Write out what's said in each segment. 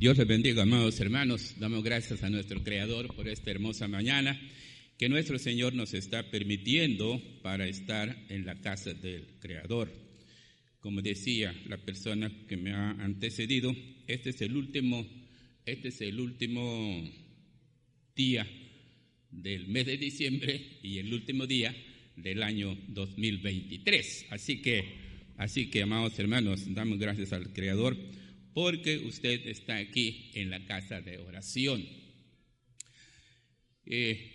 Dios les bendiga, amados hermanos. Damos gracias a nuestro Creador por esta hermosa mañana que nuestro Señor nos está permitiendo para estar en la casa del Creador. Como decía la persona que me ha antecedido, este es el último, este es el último día del mes de diciembre y el último día del año 2023. Así que, así que, amados hermanos, damos gracias al Creador porque usted está aquí en la casa de oración. Eh,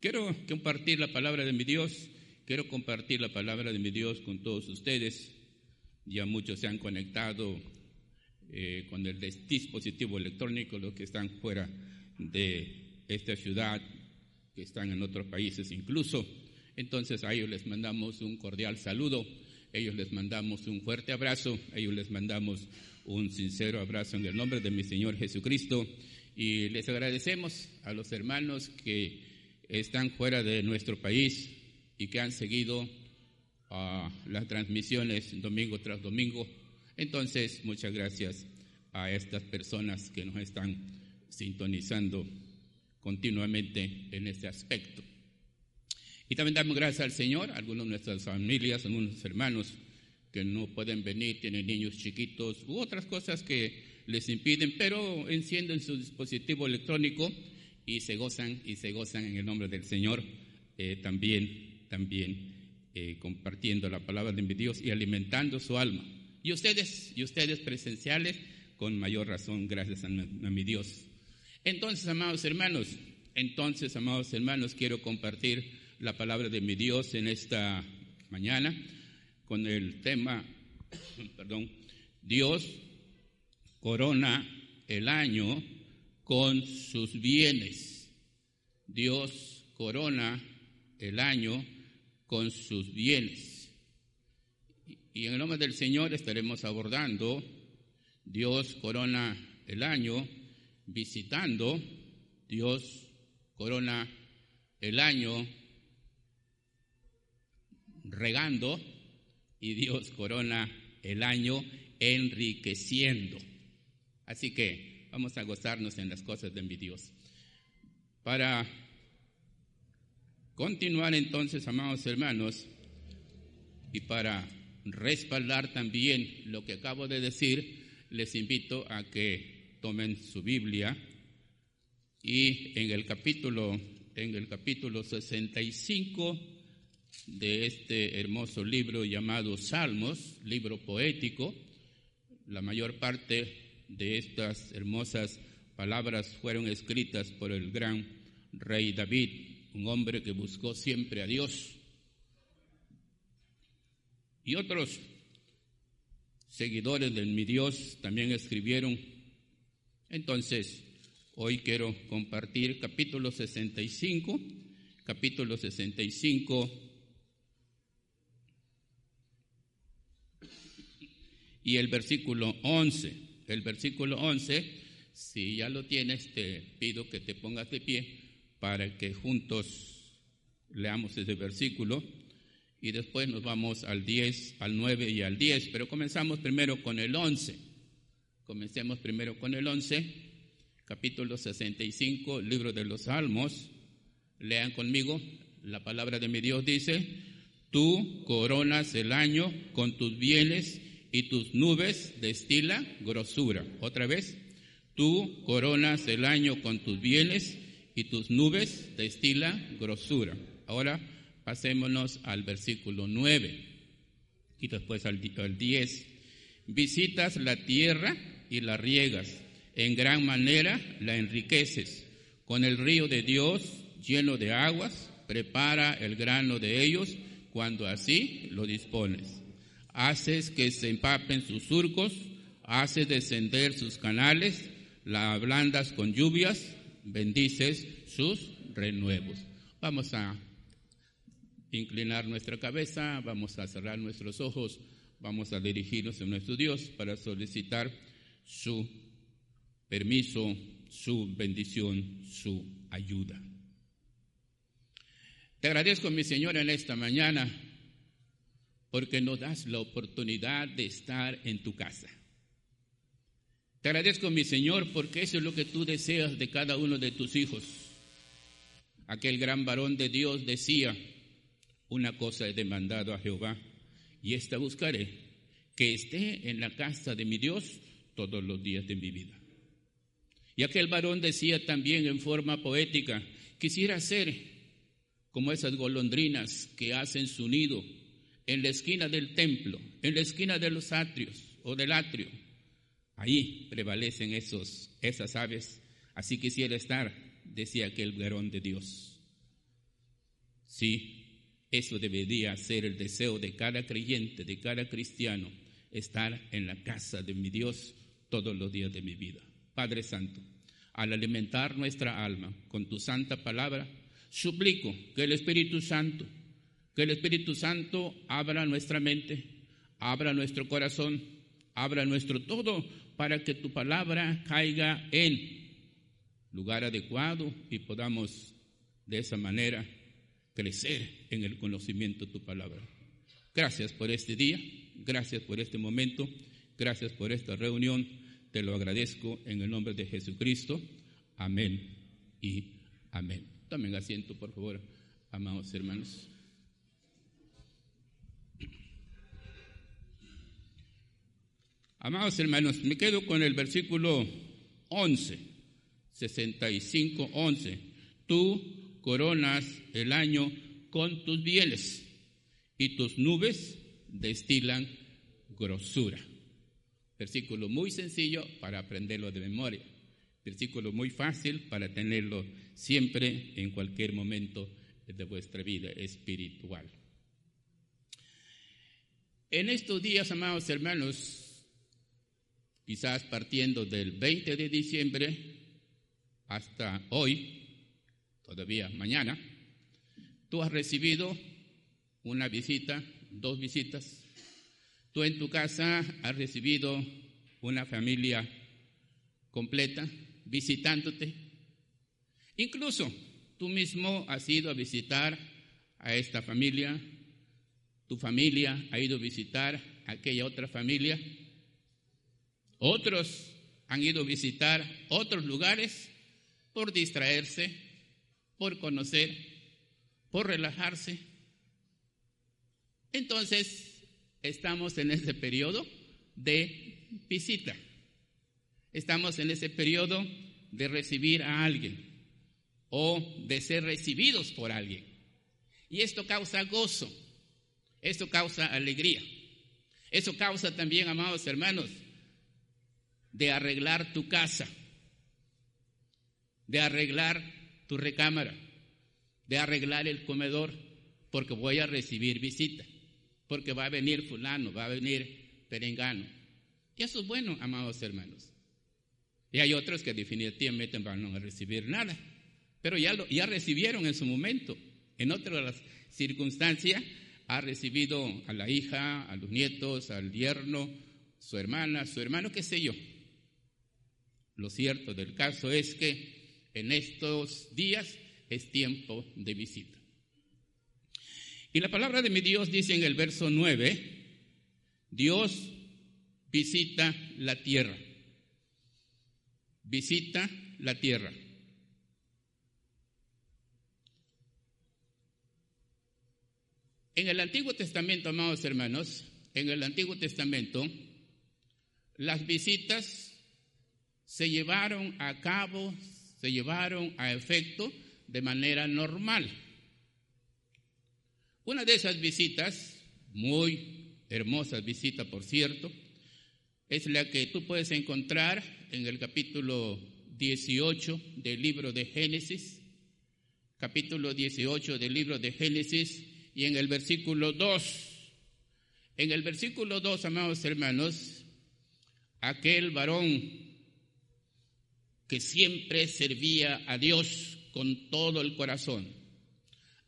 quiero compartir la palabra de mi Dios, quiero compartir la palabra de mi Dios con todos ustedes. Ya muchos se han conectado eh, con el dispositivo electrónico, los que están fuera de esta ciudad, que están en otros países incluso. Entonces a ellos les mandamos un cordial saludo, ellos les mandamos un fuerte abrazo, ellos les mandamos un sincero abrazo en el nombre de mi Señor Jesucristo y les agradecemos a los hermanos que están fuera de nuestro país y que han seguido ah, las transmisiones domingo tras domingo. Entonces, muchas gracias a estas personas que nos están sintonizando continuamente en este aspecto. Y también damos gracias al Señor, a algunos de nuestras familias, a algunos hermanos que no pueden venir, tienen niños chiquitos u otras cosas que les impiden, pero encienden su dispositivo electrónico y se gozan y se gozan en el nombre del Señor eh, también, también eh, compartiendo la palabra de mi Dios y alimentando su alma. Y ustedes, y ustedes presenciales, con mayor razón, gracias a mi Dios. Entonces, amados hermanos, entonces, amados hermanos, quiero compartir la palabra de mi Dios en esta mañana con el tema, perdón, Dios corona el año con sus bienes. Dios corona el año con sus bienes. Y en el nombre del Señor estaremos abordando, Dios corona el año visitando, Dios corona el año regando, y Dios corona el año enriqueciendo. Así que vamos a gozarnos en las cosas de mi Dios. Para continuar entonces, amados hermanos, y para respaldar también lo que acabo de decir, les invito a que tomen su Biblia y en el capítulo en el capítulo 65 de este hermoso libro llamado Salmos, libro poético. La mayor parte de estas hermosas palabras fueron escritas por el gran rey David, un hombre que buscó siempre a Dios. Y otros seguidores de mi Dios también escribieron. Entonces, hoy quiero compartir capítulo 65, capítulo 65 y el versículo 11. El versículo 11, si ya lo tienes, te pido que te pongas de pie para que juntos leamos ese versículo y después nos vamos al 10, al 9 y al 10, pero comenzamos primero con el 11. Comencemos primero con el 11, capítulo 65, libro de los Salmos. Lean conmigo, la palabra de mi Dios dice, tú coronas el año con tus bienes y tus nubes destilan grosura. Otra vez, tú coronas el año con tus bienes y tus nubes destilan grosura. Ahora pasémonos al versículo 9 y después al, 10. Visitas la tierra y la riegas, en gran manera la enriqueces. Con el río de Dios lleno de aguas, prepara el grano de ellos cuando así lo dispones haces que se empapen sus surcos, haces descender sus canales, la ablandas con lluvias, bendices sus renuevos. Vamos a inclinar nuestra cabeza, vamos a cerrar nuestros ojos, vamos a dirigirnos a nuestro Dios para solicitar su permiso, su bendición, su ayuda. Te agradezco, mi Señor, en esta mañana porque nos das la oportunidad de estar en tu casa. Te agradezco, mi Señor, porque eso es lo que tú deseas de cada uno de tus hijos. Aquel gran varón de Dios decía, una cosa he demandado a Jehová, y esta buscaré, que esté en la casa de mi Dios todos los días de mi vida. Y aquel varón decía también en forma poética, quisiera ser como esas golondrinas que hacen su nido en la esquina del templo, en la esquina de los atrios o del atrio Ahí prevalecen esos, esas aves. Así quisiera estar, decía aquel varón de Dios. Sí, eso debería ser el deseo de cada creyente, de cada cristiano, estar en la casa de mi Dios todos los días de mi vida. Padre Santo, al alimentar nuestra alma con tu santa palabra, suplico que el Espíritu Santo, que el Espíritu Santo abra nuestra mente, abra nuestro corazón, abra nuestro todo para que tu palabra caiga en lugar adecuado y podamos de esa manera crecer en el conocimiento de tu palabra. Gracias por este día, gracias por este momento, gracias por esta reunión. Te lo agradezco en el nombre de Jesucristo. Amén y amén. Tomen asiento, por favor, amados hermanos. Amados hermanos, me quedo con el versículo 11, 65, 11. Tú coronas el año con tus bienes y tus nubes destilan grosura. Versículo muy sencillo para aprenderlo de memoria. Versículo muy fácil para tenerlo siempre en cualquier momento de vuestra vida espiritual. En estos días, amados hermanos, quizás partiendo del 20 de diciembre hasta hoy, todavía mañana, tú has recibido una visita, dos visitas. Tú en tu casa has recibido una familia completa visitándote. Incluso tú mismo has ido a visitar a esta familia, tu familia ha ido a visitar aquella otra familia otros han ido a visitar otros lugares por distraerse, por conocer, por relajarse. Entonces, estamos en ese periodo de visita. Estamos en ese periodo de recibir a alguien o de ser recibidos por alguien. Y esto causa gozo, esto causa alegría. Eso causa también, amados hermanos, de arreglar tu casa, de arreglar tu recámara, de arreglar el comedor, porque voy a recibir visita, porque va a venir fulano, va a venir perengano. Y eso es bueno, amados hermanos. Y hay otros que definitivamente van a recibir nada, pero ya, lo, ya recibieron en su momento. En otras circunstancias ha recibido a la hija, a los nietos, al yerno, su hermana, su hermano, qué sé yo. Lo cierto del caso es que en estos días es tiempo de visita. Y la palabra de mi Dios dice en el verso 9, Dios visita la tierra. Visita la tierra. En el Antiguo Testamento, amados hermanos, en el Antiguo Testamento, las visitas se llevaron a cabo, se llevaron a efecto de manera normal. Una de esas visitas, muy hermosa visita por cierto, es la que tú puedes encontrar en el capítulo 18 del libro de Génesis, capítulo 18 del libro de Génesis y en el versículo 2. En el versículo 2, amados hermanos, aquel varón que siempre servía a Dios con todo el corazón.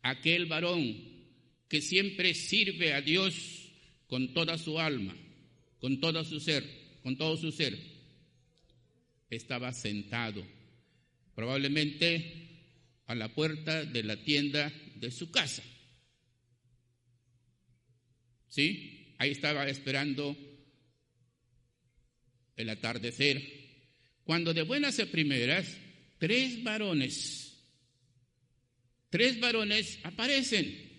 Aquel varón que siempre sirve a Dios con toda su alma, con todo su ser, con todo su ser. Estaba sentado, probablemente a la puerta de la tienda de su casa. ¿Sí? Ahí estaba esperando el atardecer cuando de buenas a primeras, tres varones, tres varones aparecen.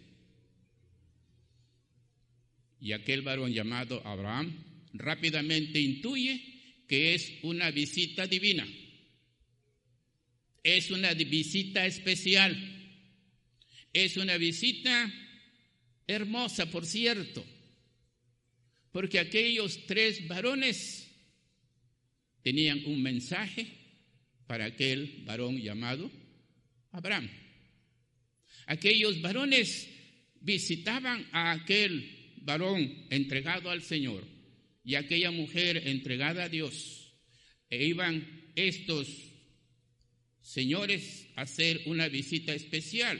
Y aquel varón llamado Abraham rápidamente intuye que es una visita divina. Es una visita especial. Es una visita hermosa, por cierto, porque aquellos tres varones tenían un mensaje para aquel varón llamado Abraham. Aquellos varones visitaban a aquel varón entregado al Señor y aquella mujer entregada a Dios. E iban estos señores a hacer una visita especial.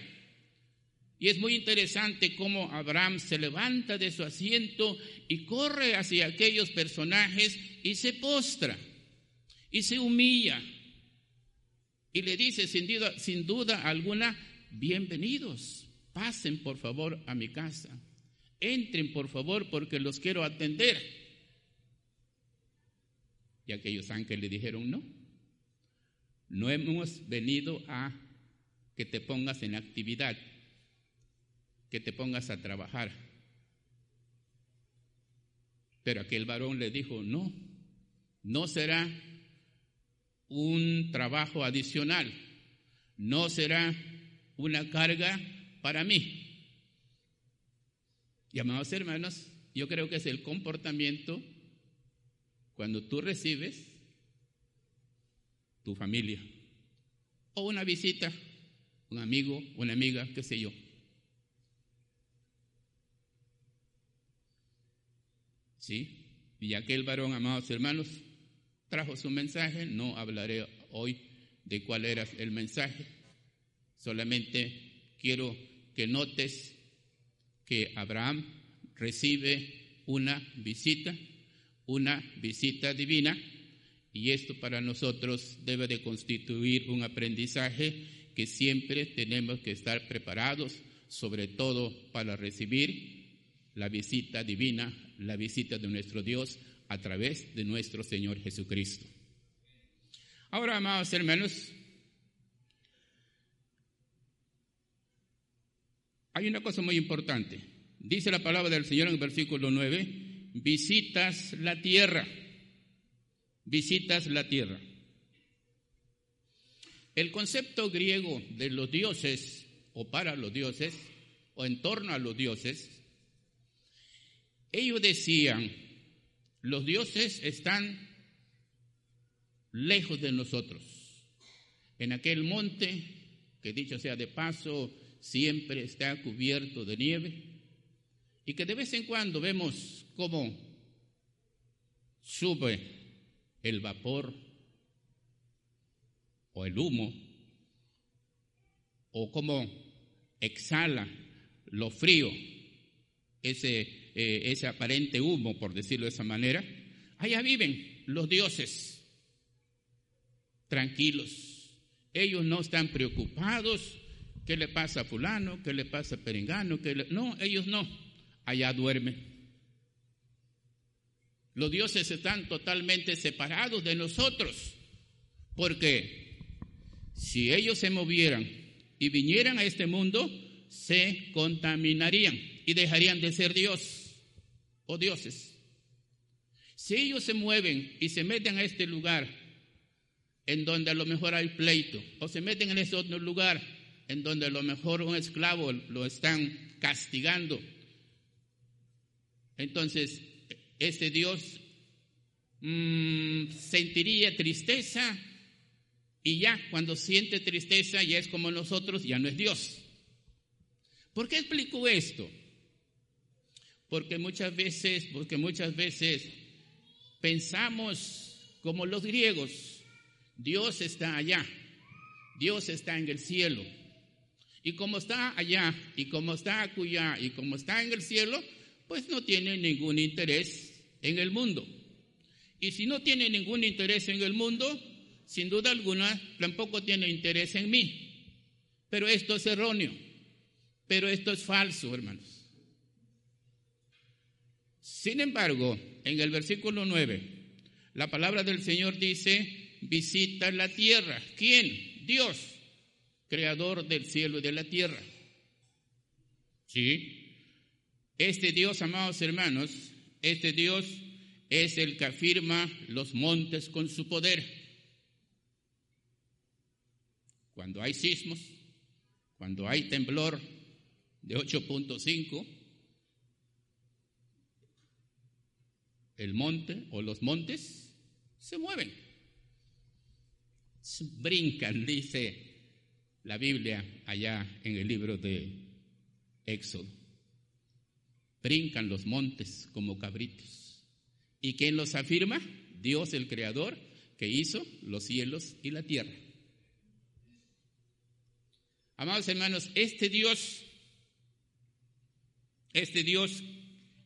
Y es muy interesante cómo Abraham se levanta de su asiento y corre hacia aquellos personajes y se postra y se humilla y le dice sin duda, sin duda alguna, bienvenidos, pasen por favor a mi casa, entren por favor porque los quiero atender. Y aquellos ángeles le dijeron, no, no hemos venido a que te pongas en actividad, que te pongas a trabajar. Pero aquel varón le dijo, no, no será un trabajo adicional, no será una carga para mí. Y amados hermanos, yo creo que es el comportamiento cuando tú recibes tu familia o una visita, un amigo, una amiga, qué sé yo. ¿Sí? Y aquel varón, amados hermanos, trajo su mensaje, no hablaré hoy de cuál era el mensaje, solamente quiero que notes que Abraham recibe una visita una visita divina y esto para nosotros debe de constituir un aprendizaje que siempre tenemos que estar preparados, sobre todo para recibir la visita divina, la visita de nuestro Dios a través de nuestro Señor Jesucristo. Ahora, amados hermanos, hay una cosa muy importante. Dice la palabra del Señor en el versículo 9, visitas la tierra, visitas la tierra. El concepto griego de los dioses o para los dioses o en torno a los dioses, ellos decían, los dioses están lejos de nosotros. En aquel monte, que dicho sea de paso, siempre está cubierto de nieve, y que de vez en cuando vemos cómo sube el vapor o el humo, o cómo exhala lo frío, ese, eh, ese aparente humo, por decirlo de esa manera, allá viven los dioses, tranquilos. Ellos no están preocupados, ¿qué le pasa a fulano? ¿Qué le pasa a perengano? No, ellos no, allá duermen. Los dioses están totalmente separados de nosotros, porque si ellos se movieran y vinieran a este mundo, se contaminarían y dejarían de ser Dios o dioses. Si ellos se mueven y se meten a este lugar en donde a lo mejor hay pleito, o se meten en ese otro lugar en donde a lo mejor un esclavo lo están castigando, entonces este Dios mm, sentiría tristeza y ya cuando siente tristeza ya es como nosotros, ya no es Dios. ¿Por qué explico esto? Porque muchas veces, porque muchas veces pensamos como los griegos, Dios está allá, Dios está en el cielo. Y como está allá, y como está acullá, y como está en el cielo, pues no tiene ningún interés en el mundo. Y si no tiene ningún interés en el mundo, sin duda alguna, tampoco tiene interés en mí. Pero esto es erróneo. Pero esto es falso, hermanos. Sin embargo, en el versículo 9, la palabra del Señor dice, visita la tierra. ¿Quién? Dios, creador del cielo y de la tierra. ¿Sí? Este Dios, amados hermanos, este Dios es el que afirma los montes con su poder. Cuando hay sismos, cuando hay temblor de 8.5, el monte o los montes se mueven, brincan, dice la Biblia allá en el libro de Éxodo. Brincan los montes como cabritos. ¿Y quién los afirma? Dios el Creador que hizo los cielos y la tierra. Amados hermanos, este Dios, este Dios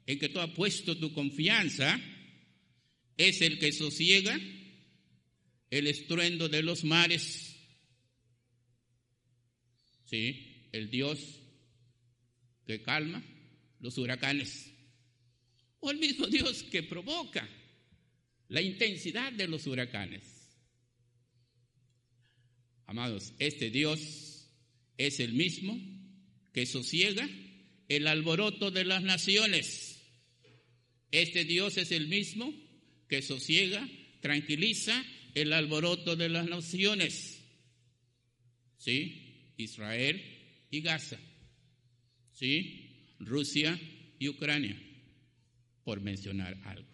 en que tú has puesto tu confianza, es el que sosiega el estruendo de los mares. Sí, el Dios que calma los huracanes. O el mismo Dios que provoca la intensidad de los huracanes. Amados, este Dios es el mismo que sosiega el alboroto de las naciones. Este Dios es el mismo que sosiega, tranquiliza el alboroto de las naciones. ¿Sí? Israel y Gaza. ¿Sí? Rusia y Ucrania, por mencionar algo.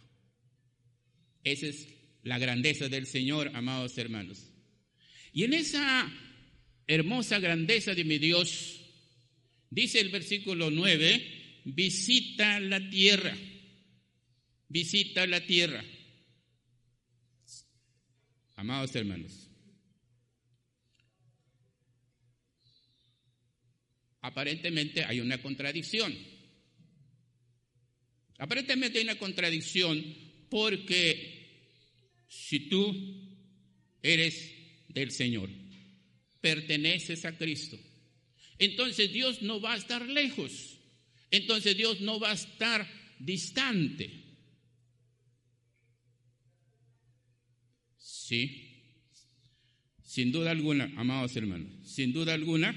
Esa es la grandeza del Señor, amados hermanos. Y en esa hermosa grandeza de mi Dios, dice el versículo 9, visita la tierra visita la tierra. Amados hermanos, aparentemente hay una contradicción. Aparentemente hay una contradicción porque si tú eres del Señor, perteneces a Cristo, entonces Dios no va a estar lejos, entonces Dios no va a estar distante. Sí, sin duda alguna, amados hermanos, sin duda alguna,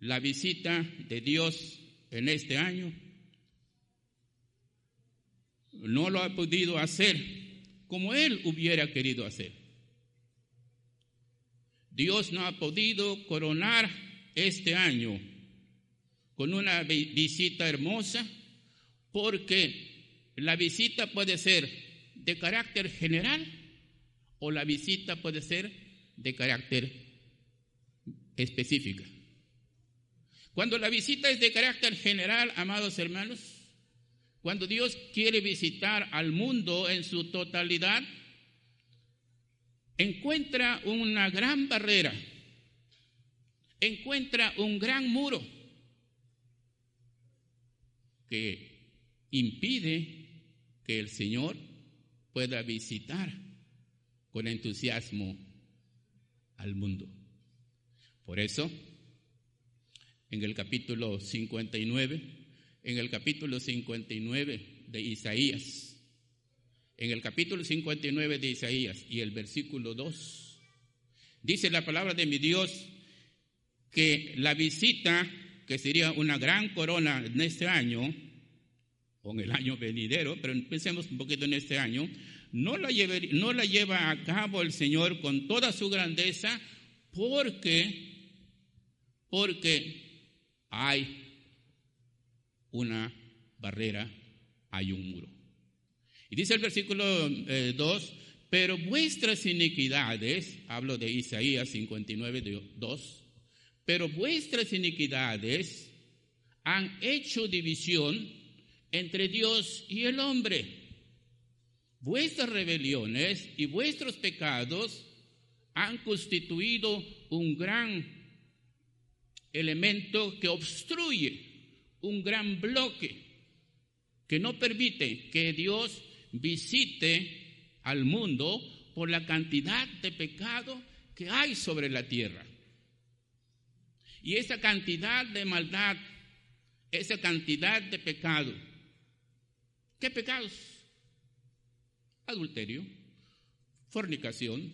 la visita de Dios en este año no lo ha podido hacer como Él hubiera querido hacer. Dios no ha podido coronar este año con una visita hermosa porque la visita puede ser de carácter general o la visita puede ser de carácter específica. Cuando la visita es de carácter general, amados hermanos, cuando Dios quiere visitar al mundo en su totalidad, encuentra una gran barrera, encuentra un gran muro que impide que el Señor pueda visitar con entusiasmo al mundo. Por eso, en el capítulo 59, en el capítulo 59 de Isaías, en el capítulo 59 de Isaías y el versículo 2, dice la palabra de mi Dios que la visita, que sería una gran corona en este año, o en el año venidero, pero pensemos un poquito en este año, no la, lleva a cabo el Señor con toda su grandeza porque, porque hay una barrera, hay un muro. Y dice el versículo 2, eh, pero vuestras iniquidades, hablo de Isaías 59, 2, pero vuestras iniquidades han hecho división entre Dios y el hombre. Vuestras rebeliones y vuestros pecados han constituido un gran elemento que obstruye, un gran bloque que no permite que Dios visite al mundo por la cantidad de pecado que hay sobre la tierra. Y esa cantidad de maldad, esa cantidad de pecado, ¿Qué pecados? Adulterio, fornicación,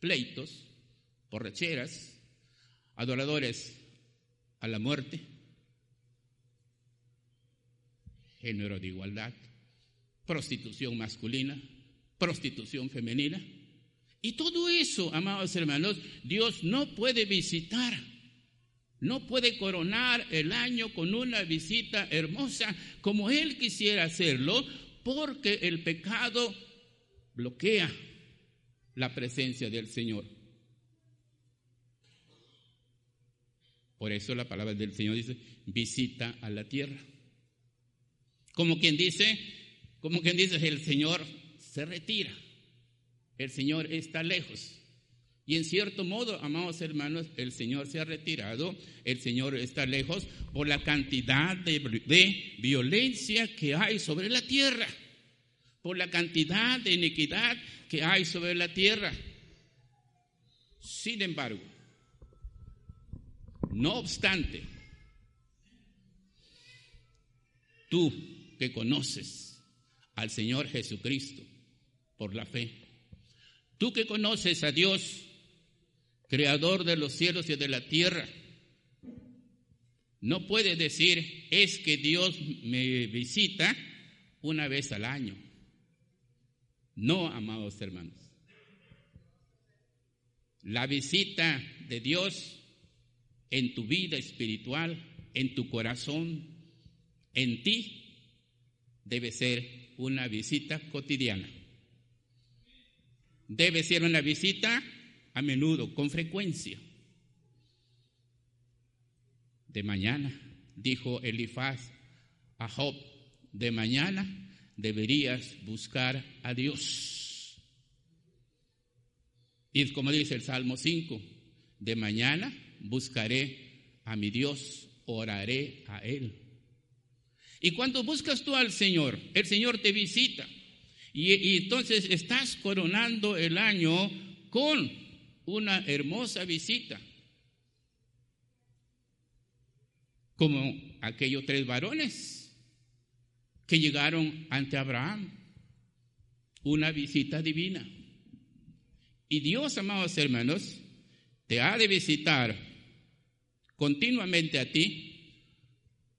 pleitos, borracheras, adoradores a la muerte, género de igualdad, prostitución masculina, prostitución femenina. Y todo eso, amados hermanos, Dios no puede visitar, no puede coronar el año con una visita hermosa como Él quisiera hacerlo, porque el pecado bloquea la presencia del Señor. Por eso la palabra del Señor dice, visita a la tierra. Como quien dice, como quien dice, el Señor se retira. El Señor está lejos. Y en cierto modo, amados hermanos, el Señor se ha retirado, el Señor está lejos por la cantidad de, violencia que hay sobre la tierra, por la cantidad de iniquidad que hay sobre la tierra. Sin embargo, no obstante, tú que conoces al Señor Jesucristo por la fe, tú que conoces a Dios, creador de los cielos y de la tierra, no puedes decir, es que Dios me visita una vez al año. No, amados hermanos. La visita de Dios en tu vida espiritual, en tu corazón, en ti, debe ser una visita cotidiana. Debe ser una visita a menudo, con frecuencia. De mañana, dijo Elifaz a Job, de mañana deberías buscar a Dios. Y como dice el Salmo 5, de mañana buscaré a mi Dios, oraré a Él. Y cuando buscas tú al Señor, el Señor te visita. Y, y, entonces estás coronando el año con una hermosa visita. Como aquellos tres varones que llegaron ante Abraham. Una visita divina. Y Dios, amados hermanos, te ha de visitar continuamente a ti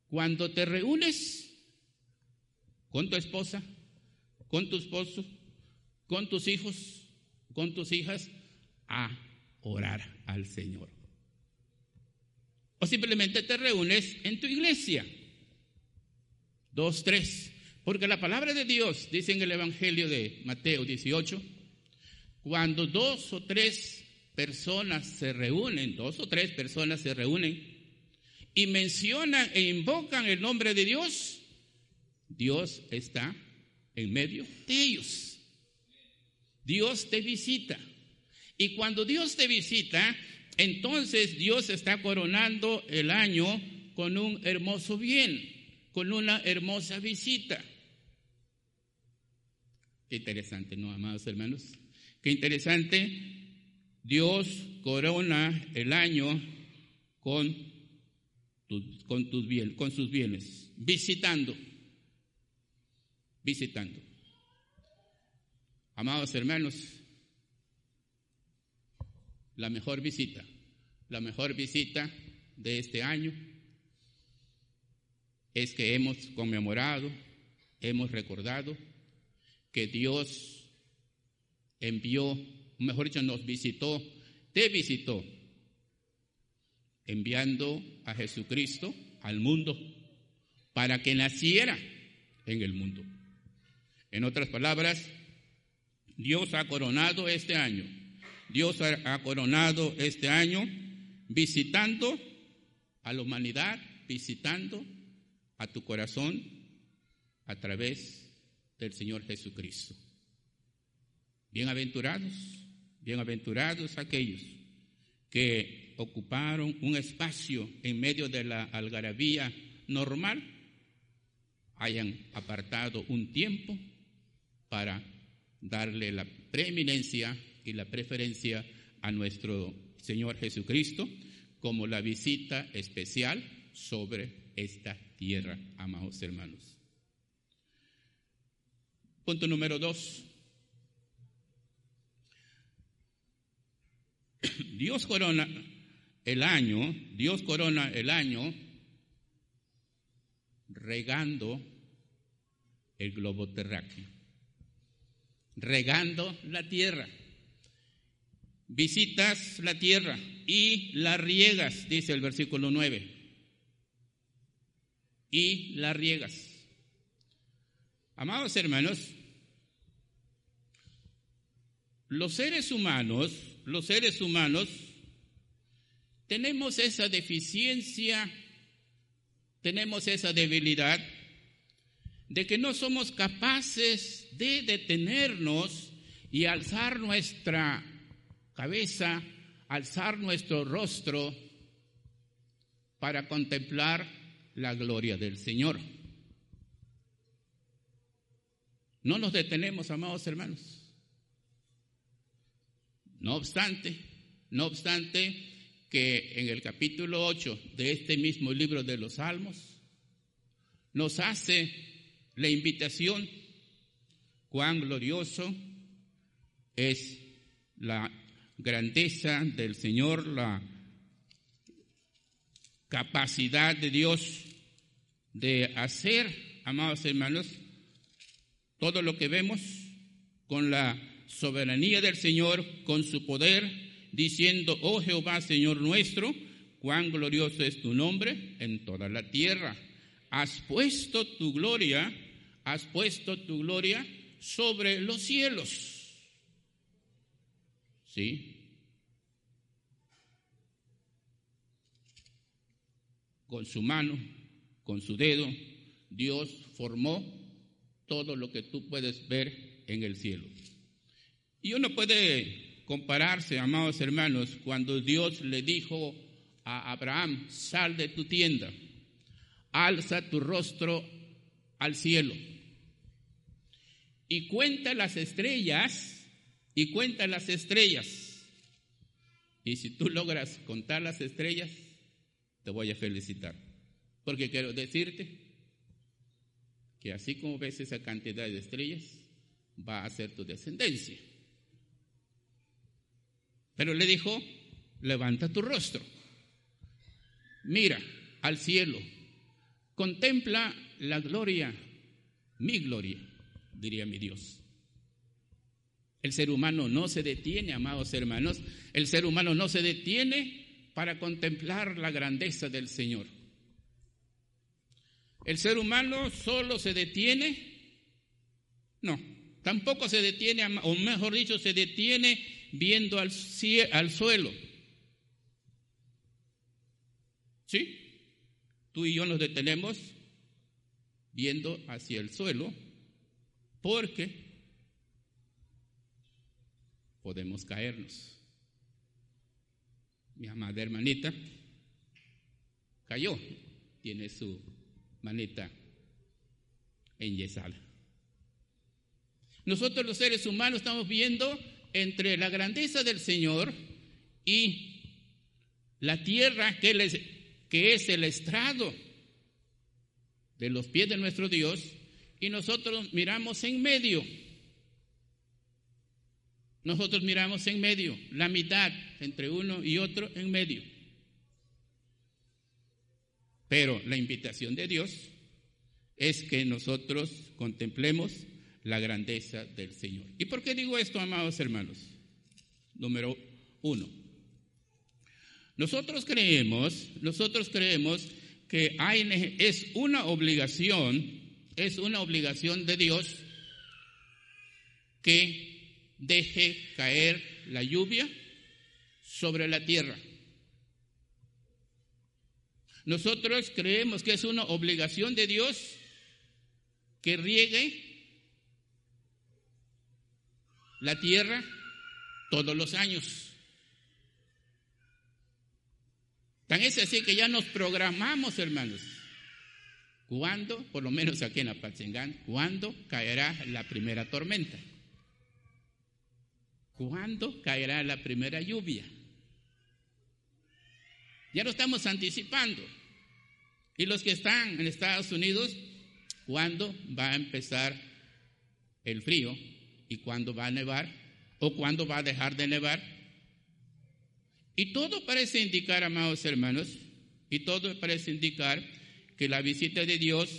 cuando te reúnes con tu esposa, con tu esposo, con tus hijos, con tus hijas, a orar al Señor. O simplemente te reúnes en tu iglesia. Dos, tres. Porque la palabra de Dios, dice en el Evangelio de Mateo 18, cuando dos o tres personas se reúnen, dos o tres personas se reúnen y mencionan e invocan el nombre de Dios, Dios está en medio de ellos. Dios te visita. Y cuando Dios te visita, entonces Dios está coronando el año con un hermoso bien, con una hermosa visita. Qué interesante, ¿no, amados hermanos? Qué interesante. Dios corona el año con con, tus bienes, con sus bienes, visitando, visitando. Amados hermanos, la mejor visita, la mejor visita de este año es que hemos conmemorado, hemos recordado que Dios envió, mejor dicho, nos visitó, te visitó enviando a Jesucristo al mundo para que naciera en el mundo. En otras palabras, Dios ha coronado este año, Dios ha coronado este año visitando a la humanidad, visitando a tu corazón a través del Señor Jesucristo. Bienaventurados, bienaventurados aquellos que ocuparon un espacio en medio de la algarabía normal, hayan apartado un tiempo para darle la preeminencia y la preferencia a nuestro Señor Jesucristo como la visita especial sobre esta tierra, amados hermanos. Punto número dos. Dios corona el año, Dios corona el año regando el globo terráqueo, regando la tierra. Visitas la tierra y la riegas, dice el versículo 9. Y la riegas. Amados hermanos, los seres humanos, los seres humanos, tenemos esa deficiencia, tenemos esa debilidad de que no somos capaces de detenernos y alzar nuestra cabeza, alzar nuestro rostro para contemplar la gloria del Señor. No nos detenemos, amados hermanos. No obstante, no obstante que en el capítulo 8 de este mismo libro de los Salmos nos hace la invitación cuán glorioso es la grandeza del Señor, la capacidad de Dios de hacer, amados hermanos, todo lo que vemos con la soberanía del Señor, con su poder, diciendo, oh Jehová, Señor nuestro, cuán glorioso es tu nombre en toda la tierra. Has puesto tu gloria, has puesto tu gloria sobre los cielos. ¿Sí? Con su mano, con su dedo, Dios formó todo lo que tú puedes ver en el cielo. Y uno puede compararse, amados hermanos, cuando Dios le dijo a Abraham, sal de tu tienda, alza tu rostro al cielo y cuenta las estrellas, y cuenta las estrellas. Y si tú logras contar las estrellas, te voy a felicitar. Porque quiero decirte que así como ves esa cantidad de estrellas, va a ser tu descendencia. Pero le dijo, levanta tu rostro, mira al cielo, contempla la gloria, mi gloria, diría mi Dios. El ser humano no se detiene, amados hermanos, el ser humano no se detiene para contemplar la grandeza del Señor. El ser humano solo se detiene, no, tampoco se detiene, o mejor dicho, se detiene viendo al, al suelo. ¿Sí? Tú y yo nos detenemos viendo hacia el suelo porque podemos caernos. Mi amada hermanita cayó, tiene su manita enyesada. Nosotros los seres humanos estamos viendo entre la grandeza del Señor y la tierra que, es el estrado de los pies de nuestro Dios, y nosotros miramos en medio. Nosotros miramos en medio, la mitad entre uno y otro en medio. Pero la invitación de Dios es que nosotros contemplemos la grandeza del Señor. ¿Y por qué digo esto, amados hermanos? Número uno. Nosotros creemos, nosotros creemos que hay, es una obligación, es una obligación de Dios que deje caer la lluvia sobre la tierra. Nosotros creemos que es una obligación de Dios que riegue la tierra todos los años. Tan es así que ya nos programamos, hermanos. ¿Cuándo, por lo menos aquí en Apatzingán, cuándo caerá la primera tormenta? ¿Cuándo caerá la primera lluvia? Ya lo estamos anticipando. Y los que están en Estados Unidos, ¿cuándo va a empezar el frío? y cuándo va a nevar o cuándo va a dejar de nevar. Y todo parece indicar, amados hermanos, y todo parece indicar que la visita de Dios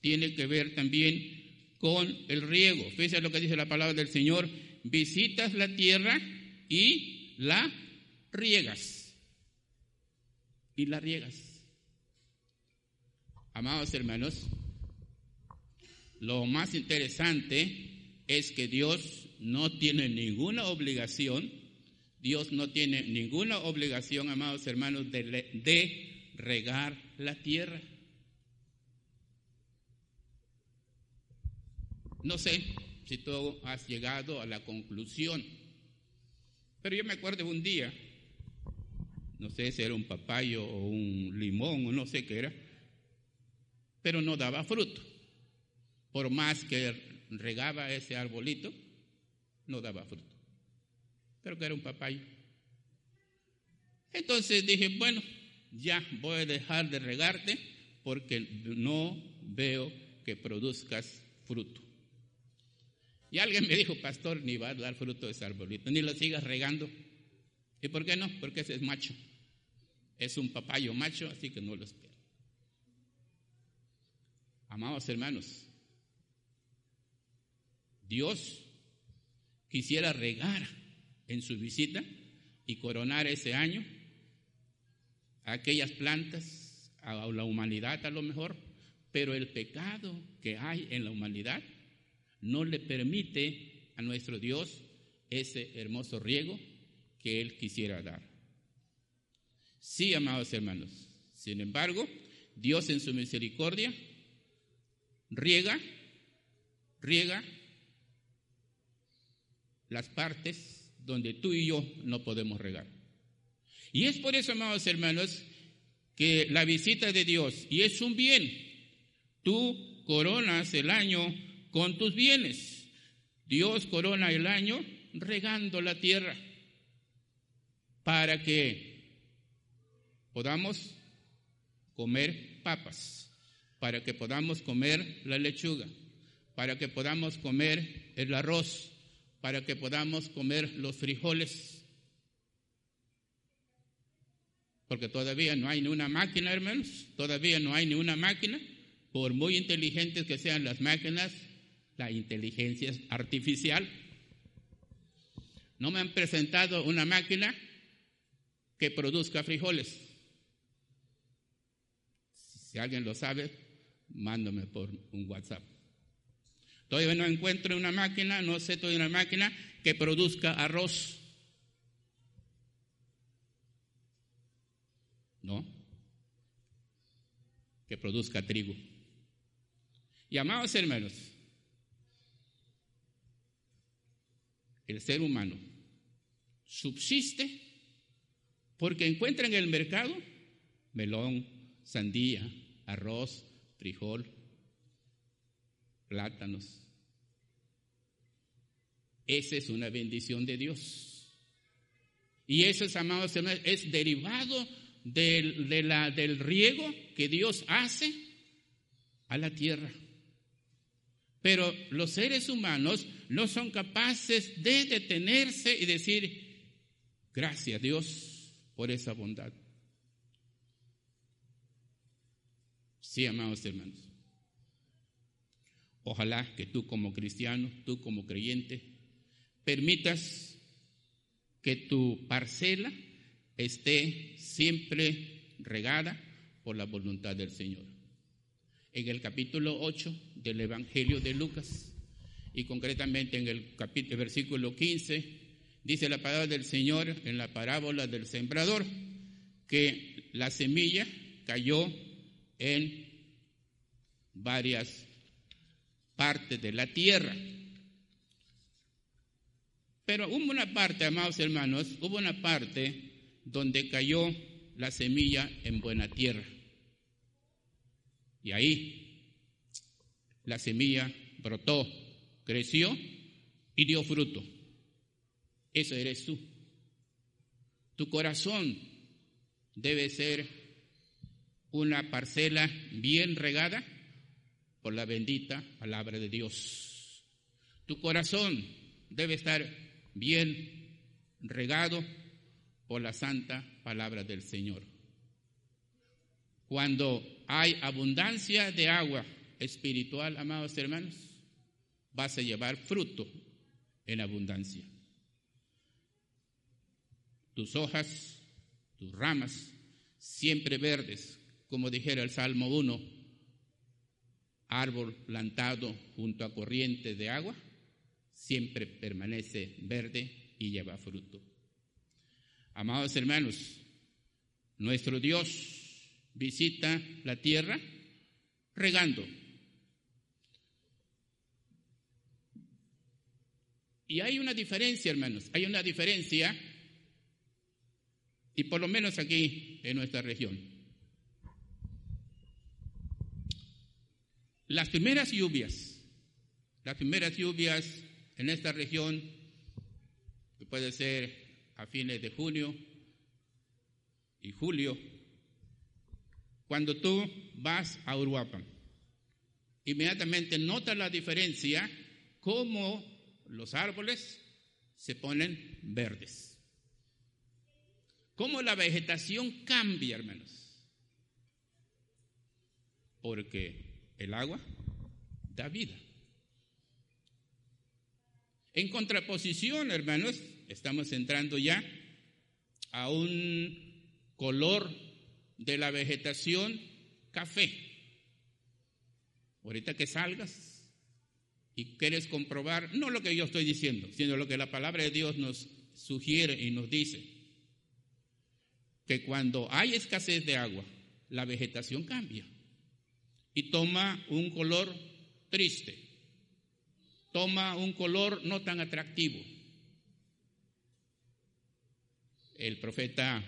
tiene que ver también con el riego. Fíjense lo que dice la palabra del Señor, visitas la tierra y la riegas. Y la riegas. Amados hermanos, lo más interesante es que Dios no tiene ninguna obligación, Dios no tiene ninguna obligación, amados hermanos, de, regar la tierra. No sé si tú has llegado a la conclusión, pero yo me acuerdo un día, no sé si era un papayo o un limón o no sé qué era, pero no daba fruto. Por más que regaba ese arbolito, no daba fruto. Creo que era un papayo. Entonces dije, bueno, ya voy a dejar de regarte porque no veo que produzcas fruto. Y alguien me dijo, pastor, ni va a dar fruto ese arbolito, ni lo sigas regando. ¿Y por qué no? Porque ese es macho. Es un papayo macho, así que no lo espero. Amados hermanos, Dios quisiera regar en su visita y coronar ese año aquellas plantas, a la humanidad a lo mejor, pero el pecado que hay en la humanidad no le permite a nuestro Dios ese hermoso riego que Él quisiera dar. Sí, amados hermanos, sin embargo, Dios en su misericordia riega, riega las partes donde tú y yo no podemos regar. Y es por eso, amados hermanos, que la visita de Dios, y es un bien, tú coronas el año con tus bienes. Dios corona el año regando la tierra para que podamos comer papas, para que podamos comer la lechuga, para que podamos comer el arroz, para que podamos comer los frijoles. Porque todavía no hay ni una máquina, hermanos, todavía no hay ni una máquina, por muy inteligentes que sean las máquinas, la inteligencia artificial. No me han presentado una máquina que produzca frijoles. Si alguien lo sabe, mándame por un WhatsApp. Todavía no encuentro una máquina, no sé todavía una máquina que produzca arroz. ¿No? Que produzca trigo. Y amados hermanos, el ser humano subsiste porque encuentra en el mercado melón, sandía, arroz, frijol, plátanos. Esa es una bendición de Dios. Y eso, amados hermanos, es derivado del, de la, del riego que Dios hace a la tierra. Pero los seres humanos no son capaces de detenerse y decir, gracias Dios por esa bondad. Sí, amados hermanos. Ojalá que tú como cristiano, tú como creyente, permitas que tu parcela esté siempre regada por la voluntad del Señor. En el capítulo 8 del Evangelio de Lucas y concretamente en el capítulo, versículo 15, dice la palabra del Señor en la parábola del sembrador que la semilla cayó en varias parte de la tierra. Pero hubo una parte, amados hermanos, hubo una parte donde cayó la semilla en buena tierra. Y ahí la semilla brotó, creció y dio fruto. Eso eres tú. Tu corazón debe ser una parcela bien regada por la bendita palabra de Dios. Tu corazón debe estar bien regado por la santa palabra del Señor. Cuando hay abundancia de agua espiritual, amados hermanos, vas a llevar fruto en abundancia. Tus hojas, tus ramas, siempre verdes, como dijera el Salmo 1, árbol plantado junto a corriente de agua, siempre permanece verde y lleva fruto. Amados hermanos, nuestro Dios visita la tierra regando. Y hay una diferencia, hermanos, hay una diferencia, y por lo menos aquí en nuestra región. Las primeras lluvias, las primeras lluvias en esta región, que puede ser a fines de junio y julio, cuando tú vas a Uruapan, inmediatamente notas la diferencia, cómo los árboles se ponen verdes. Cómo la vegetación cambia, hermanos. Porque el agua da vida. En contraposición, hermanos, estamos entrando ya a un color de la vegetación café. Ahorita que salgas y quieres comprobar, no lo que yo estoy diciendo, sino lo que la palabra de Dios nos sugiere y nos dice, que cuando hay escasez de agua, la vegetación cambia y toma un color triste, toma un color no tan atractivo. El profeta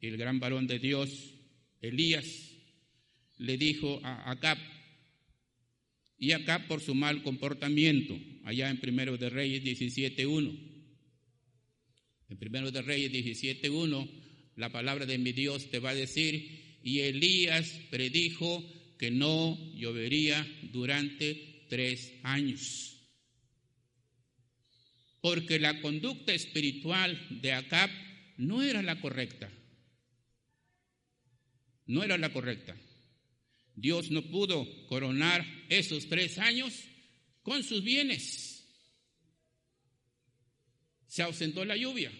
el gran varón de Dios, Elías, le dijo a Acab, y Acab por su mal comportamiento, allá en Primero de Reyes 17.1. En Primero de Reyes 17.1, la palabra de mi Dios te va a decir, y Elías predijo que no llovería durante tres años. Porque la conducta espiritual de Acab no era la correcta no era la correcta. Dios no pudo coronar esos tres años con sus bienes. Se ausentó la lluvia,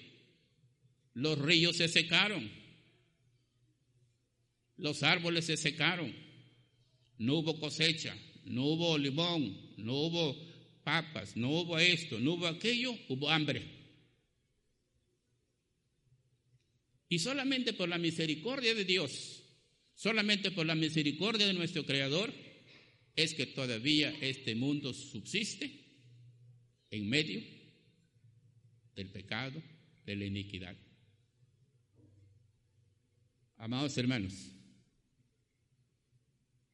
los ríos se secaron, los árboles se secaron, no hubo cosecha, no hubo limón, no hubo papas, no hubo esto, no hubo aquello, hubo hambre. Y solamente por la misericordia de Dios Solamente por la misericordia de nuestro Creador es que todavía este mundo subsiste en medio del pecado, de la iniquidad. Amados hermanos,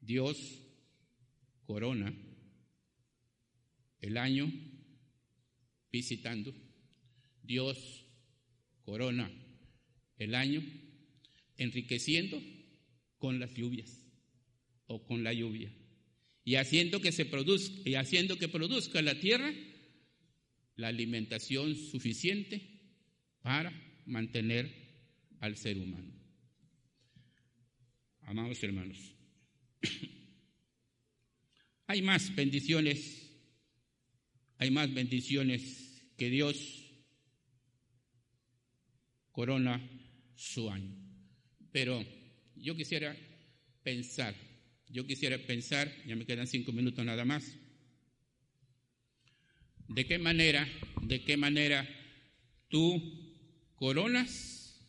Dios corona el año visitando, Dios corona el año enriqueciendo con las lluvias o con la lluvia y haciendo que se produzca y haciendo que produzca la tierra la alimentación suficiente para mantener al ser humano. Amados hermanos, hay más bendiciones, hay más bendiciones que Dios corona su año. Pero yo quisiera pensar, yo quisiera pensar, ya me quedan cinco minutos nada más, de qué manera, de qué manera tú coronas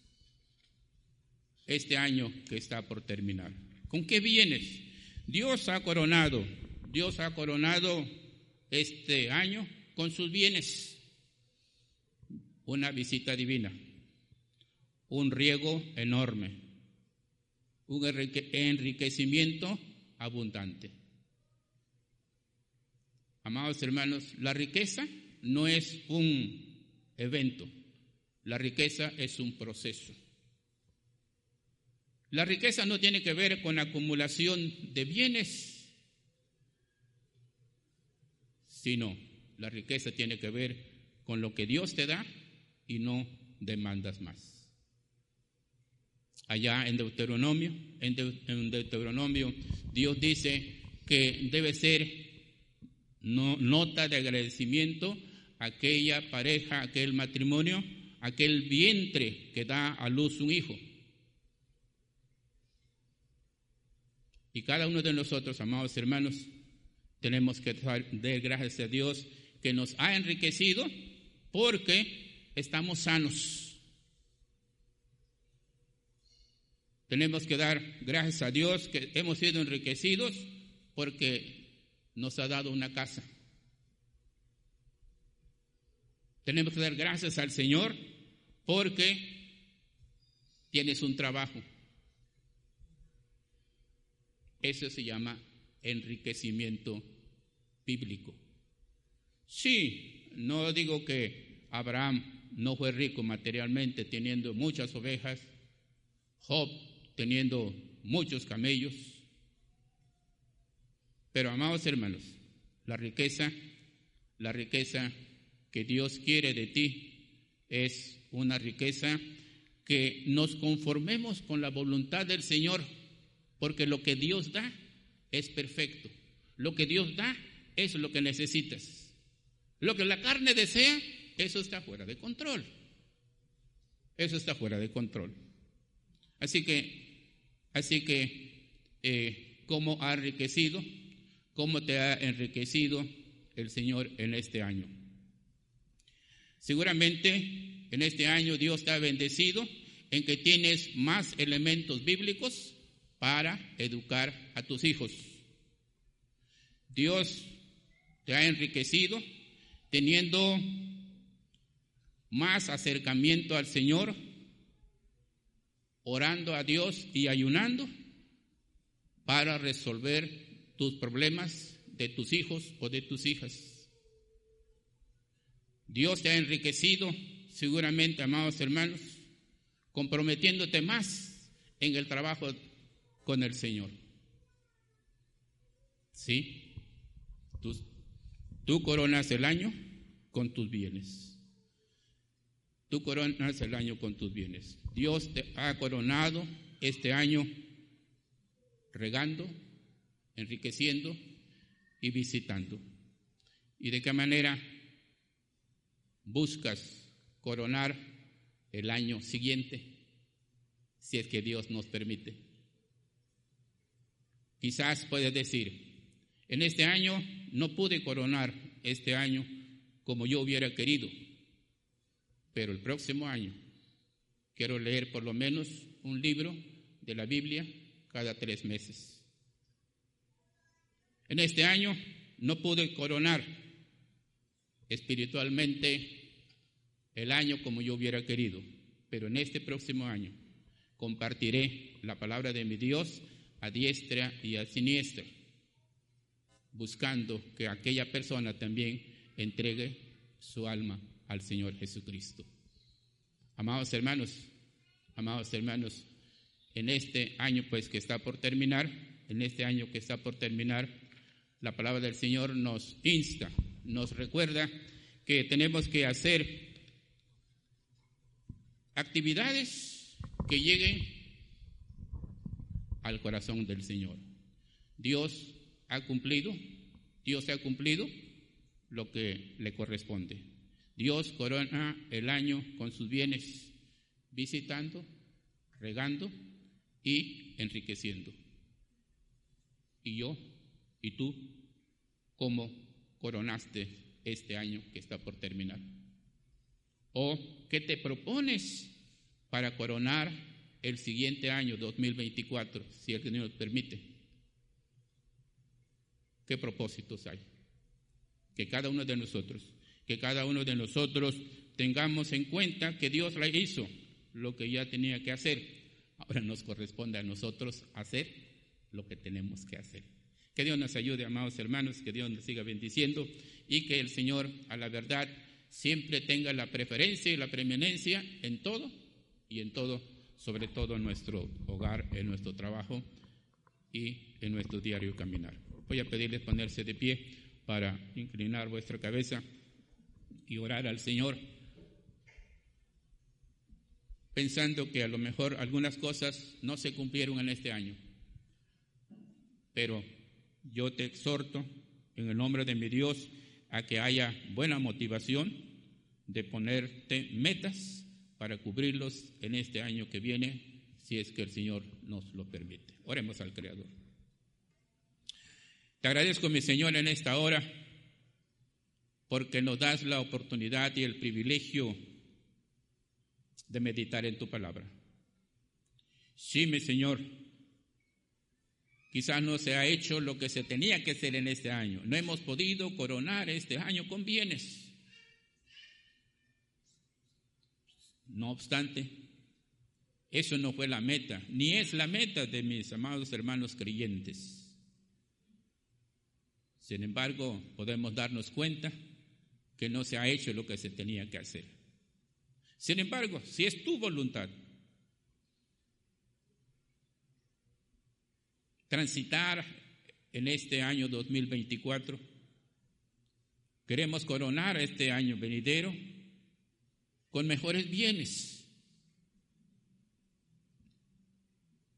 este año que está por terminar. ¿Con qué vienes? Dios ha coronado, Dios ha coronado este año con sus bienes. Una visita divina, un riego enorme, un enriquecimiento abundante. Amados hermanos, la riqueza no es un evento, la riqueza es un proceso. La riqueza no tiene que ver con acumulación de bienes, sino la riqueza tiene que ver con lo que Dios te da y no demandas más. Allá en Deuteronomio, en, Deuteronomio, Dios dice que debe ser nota de agradecimiento aquella pareja, aquel matrimonio, aquel vientre que da a luz un hijo. Y cada uno de nosotros, amados hermanos, tenemos que dar gracias a Dios que nos ha enriquecido porque estamos sanos. Tenemos que dar gracias a Dios que hemos sido enriquecidos porque nos ha dado una casa. Tenemos que dar gracias al Señor porque tienes un trabajo. Eso se llama enriquecimiento bíblico. Sí, no digo que Abraham no fue rico materialmente teniendo muchas ovejas, Job teniendo muchos camellos, pero amados hermanos, la riqueza, la riqueza que Dios quiere de ti es una riqueza que nos conformemos con la voluntad del Señor, porque lo que Dios da es perfecto. Lo que Dios da es lo que necesitas. Lo que la carne desea, eso está fuera de control. Eso está fuera de control. Así que, así que, eh, ¿cómo ha enriquecido? ¿Cómo te ha enriquecido el Señor en este año? Seguramente en este año Dios te ha bendecido en que tienes más elementos bíblicos para educar a tus hijos. Dios te ha enriquecido teniendo más acercamiento al Señor, orando a Dios y ayunando para resolver tus problemas de tus hijos o de tus hijas. Dios te ha enriquecido, seguramente, amados hermanos, comprometiéndote más en el trabajo con el Señor. ¿Sí? Tú, coronas el año con tus bienes. Tú coronas el año con tus bienes. Dios te ha coronado este año regando, enriqueciendo y visitando. ¿Y de qué manera buscas coronar el año siguiente, si es que Dios nos permite. Quizás puedes decir, en este año no pude coronar este año como yo hubiera querido, pero el próximo año quiero leer por lo menos un libro de la Biblia cada tres meses. En este año no pude coronar espiritualmente el año como yo hubiera querido, pero en este próximo año compartiré la palabra de mi Dios a diestra y a siniestra, buscando que aquella persona también entregue su alma al Señor Jesucristo. Amados hermanos, amados hermanos, en este año pues que está por terminar, en este año que está por terminar, la palabra del Señor nos insta nos recuerda que tenemos que hacer actividades que lleguen al corazón del Señor. Dios ha cumplido, Dios ha cumplido lo que le corresponde. Dios corona el año con sus bienes, visitando, regando y enriqueciendo. Y yo y tú, como coronaste este año que está por terminar? ¿O qué te propones para coronar el siguiente año, 2024, si el Señor nos permite? ¿Qué propósitos hay? Que cada uno de nosotros, que cada uno de nosotros tengamos en cuenta que Dios la hizo lo que ya tenía que hacer. Ahora nos corresponde a nosotros hacer lo que tenemos que hacer. Que Dios nos ayude, amados hermanos, que Dios nos siga bendiciendo y que el Señor, a la verdad, siempre tenga la preferencia y la preeminencia en todo y en todo, sobre todo en nuestro hogar, en nuestro trabajo y en nuestro diario caminar. Voy a pedirles ponerse de pie para inclinar vuestra cabeza y orar al Señor. pensando que a lo mejor algunas cosas no se cumplieron en este año. Pero yo te exhorto en el nombre de mi Dios a que haya buena motivación de ponerte metas para cubrirlos en este año que viene, si es que el Señor nos lo permite. Oremos al Creador. Te agradezco, mi Señor, en esta hora, porque nos das la oportunidad y el privilegio de meditar en tu palabra. Sí, mi Señor, quizás no se ha hecho lo que se tenía que hacer en este año. No hemos podido coronar este año con bienes. No obstante, eso no fue la meta, ni es la meta de mis amados hermanos creyentes. Sin embargo, podemos darnos cuenta que no se ha hecho lo que se tenía que hacer. Sin embargo, si es tu voluntad transitar en este año 2024, queremos coronar este año venidero con mejores bienes,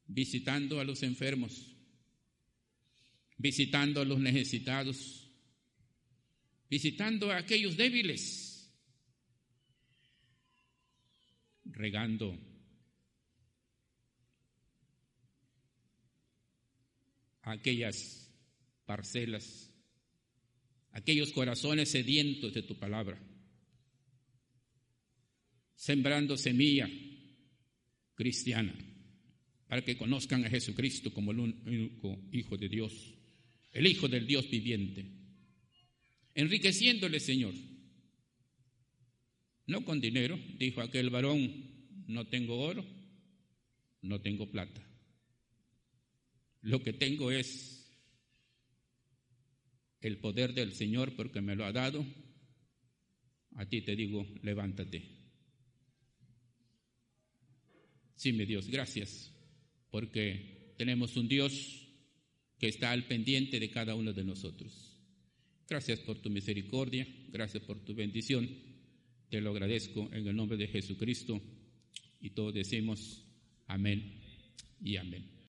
visitando a los enfermos, visitando a los necesitados, visitando a aquellos débiles, regando aquellas parcelas, aquellos corazones sedientos de tu palabra, sembrando semilla cristiana para que conozcan a Jesucristo como el único Hijo de Dios el Hijo del Dios viviente, enriqueciéndole, Señor. No con dinero, dijo aquel varón, no tengo oro, no tengo plata. Lo que tengo es el poder del Señor porque me lo ha dado. A ti te digo, levántate. Sí, mi Dios, gracias, porque tenemos un Dios que está al pendiente de cada uno de nosotros. Gracias por tu misericordia, gracias por tu bendición. Te lo agradezco en el nombre de Jesucristo y todos decimos amén y amén.